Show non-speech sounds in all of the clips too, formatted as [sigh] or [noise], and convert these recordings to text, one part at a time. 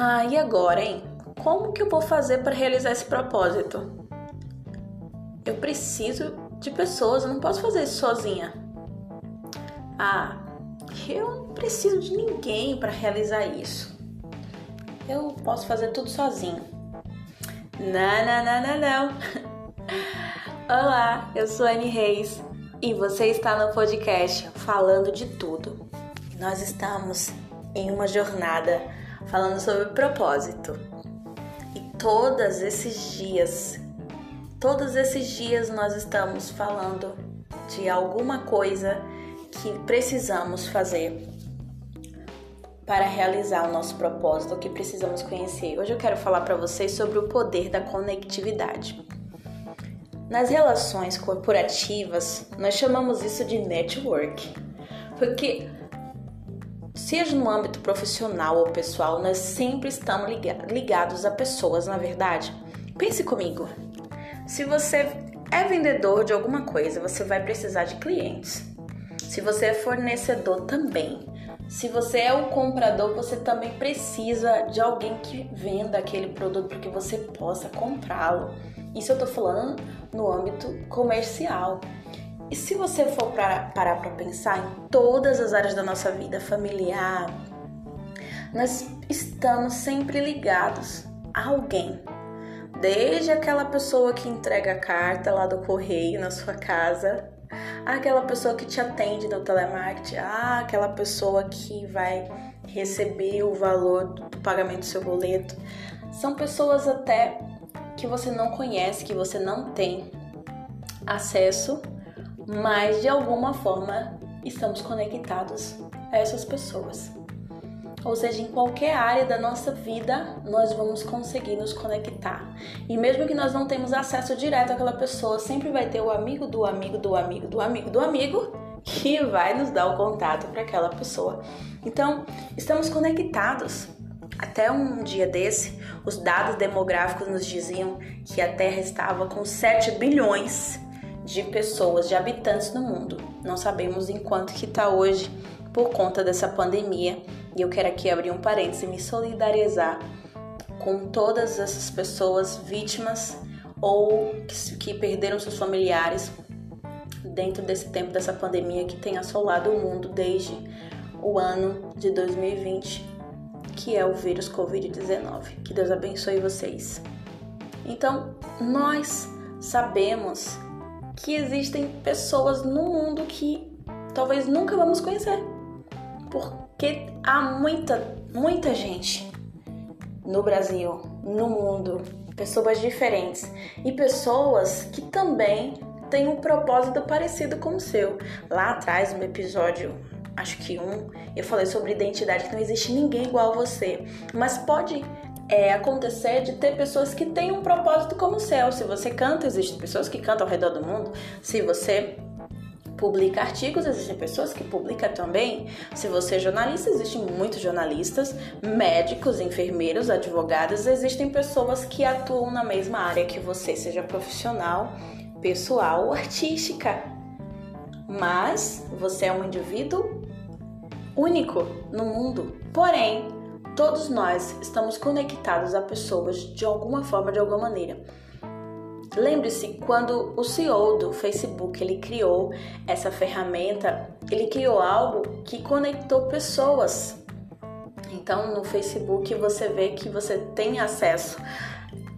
Ah, e agora, hein? Como que eu vou fazer para realizar esse propósito? Eu preciso de pessoas, eu não posso fazer isso sozinha. Ah, eu não preciso de ninguém para realizar isso. Eu posso fazer tudo sozinho. Não, não, não, não, não. [laughs] Olá, eu sou Anne Reis e você está no podcast Falando de Tudo. Nós estamos em uma jornada falando sobre propósito. E todos esses dias, todos esses dias nós estamos falando de alguma coisa que precisamos fazer para realizar o nosso propósito, o que precisamos conhecer. Hoje eu quero falar para vocês sobre o poder da conectividade. Nas relações corporativas, nós chamamos isso de network, porque seja no âmbito profissional ou pessoal, nós sempre estamos ligados a pessoas, na verdade. Pense comigo. Se você é vendedor de alguma coisa, você vai precisar de clientes. Se você é fornecedor também. Se você é o comprador, você também precisa de alguém que venda aquele produto para que você possa comprá-lo. Isso eu tô falando no âmbito comercial. E se você for pra, parar para pensar em todas as áreas da nossa vida, familiar, nós estamos sempre ligados a alguém. Desde aquela pessoa que entrega a carta lá do correio na sua casa, aquela pessoa que te atende no telemarketing, ah, aquela pessoa que vai receber o valor do pagamento do seu boleto. São pessoas até que você não conhece, que você não tem acesso mas de alguma forma estamos conectados a essas pessoas. Ou seja, em qualquer área da nossa vida, nós vamos conseguir nos conectar. E mesmo que nós não temos acesso direto àquela pessoa, sempre vai ter o amigo do amigo do amigo do amigo do amigo que vai nos dar o contato para aquela pessoa. Então, estamos conectados. Até um dia desse, os dados demográficos nos diziam que a Terra estava com 7 bilhões de pessoas, de habitantes no mundo. Não sabemos em quanto que está hoje por conta dessa pandemia. E eu quero aqui abrir um parênteses e me solidarizar com todas essas pessoas vítimas ou que, que perderam seus familiares dentro desse tempo dessa pandemia que tem assolado o mundo desde o ano de 2020, que é o vírus Covid-19. Que Deus abençoe vocês. Então, nós sabemos que existem pessoas no mundo que talvez nunca vamos conhecer. Porque há muita, muita gente no Brasil, no mundo, pessoas diferentes e pessoas que também têm um propósito parecido com o seu. Lá atrás, no episódio acho que um, eu falei sobre identidade, que não existe ninguém igual a você, mas pode é, acontecer de ter pessoas que têm um propósito como o seu. Se você canta, existem pessoas que cantam ao redor do mundo. Se você publica artigos, existem pessoas que publicam também. Se você é jornalista, existem muitos jornalistas, médicos, enfermeiros, advogados, existem pessoas que atuam na mesma área que você, seja profissional, pessoal ou artística. Mas você é um indivíduo único no mundo. Porém, Todos nós estamos conectados a pessoas de alguma forma, de alguma maneira. Lembre-se, quando o CEO do Facebook ele criou essa ferramenta, ele criou algo que conectou pessoas. Então, no Facebook você vê que você tem acesso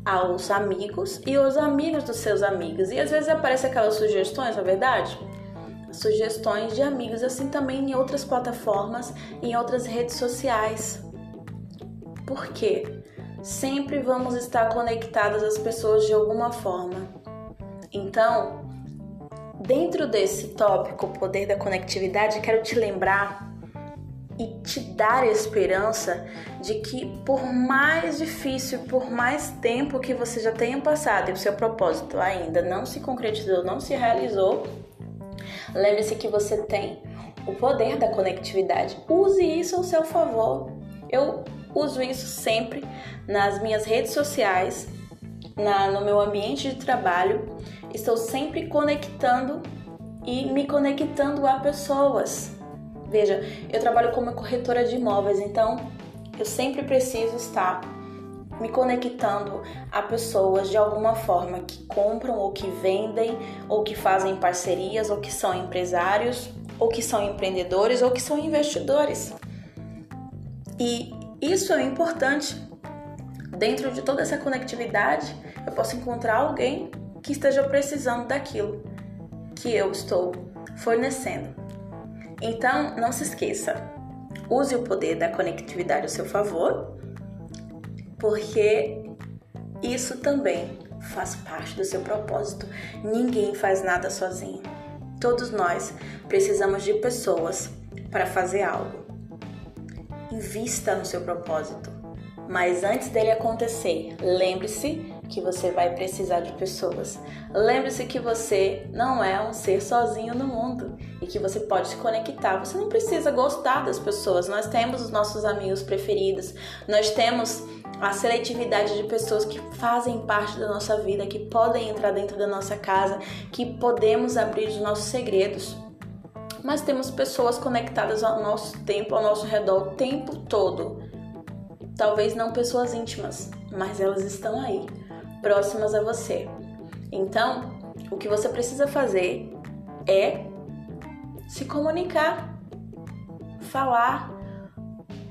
aos amigos e aos amigos dos seus amigos. E às vezes aparecem aquelas sugestões, na é verdade? Sugestões de amigos, assim também em outras plataformas, em outras redes sociais porque sempre vamos estar conectadas às pessoas de alguma forma. Então, dentro desse tópico, o poder da conectividade, quero te lembrar e te dar esperança de que por mais difícil, por mais tempo que você já tenha passado e o seu propósito ainda não se concretizou, não se realizou, lembre-se que você tem o poder da conectividade. Use isso ao seu favor. Eu uso isso sempre nas minhas redes sociais, na, no meu ambiente de trabalho. Estou sempre conectando e me conectando a pessoas. Veja, eu trabalho como corretora de imóveis, então Eu sempre preciso estar me conectando a pessoas de alguma forma que compram ou que vendem ou que fazem parcerias ou que são empresários ou que são empreendedores ou que são investidores. E isso é importante. Dentro de toda essa conectividade, eu posso encontrar alguém que esteja precisando daquilo que eu estou fornecendo. Então, não se esqueça, use o poder da conectividade ao seu favor, porque isso também faz parte do seu propósito. Ninguém faz nada sozinho. Todos nós precisamos de pessoas para fazer algo. Invista no seu propósito. Mas antes dele acontecer, lembre-se que você vai precisar de pessoas. Lembre-se que você não é um ser sozinho no mundo e que você pode se conectar. Você não precisa gostar das pessoas. Nós temos os nossos amigos preferidos, nós temos a seletividade de pessoas que fazem parte da nossa vida, que podem entrar dentro da nossa casa, que podemos abrir os nossos segredos. Mas temos pessoas conectadas ao nosso tempo, ao nosso redor o tempo todo. Talvez não pessoas íntimas, mas elas estão aí próximas a você. Então, o que você precisa fazer é se comunicar, falar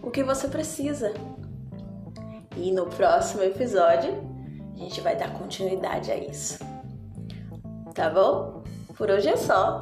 o que você precisa. E no próximo episódio, a gente vai dar continuidade a isso. Tá bom? Por hoje é só.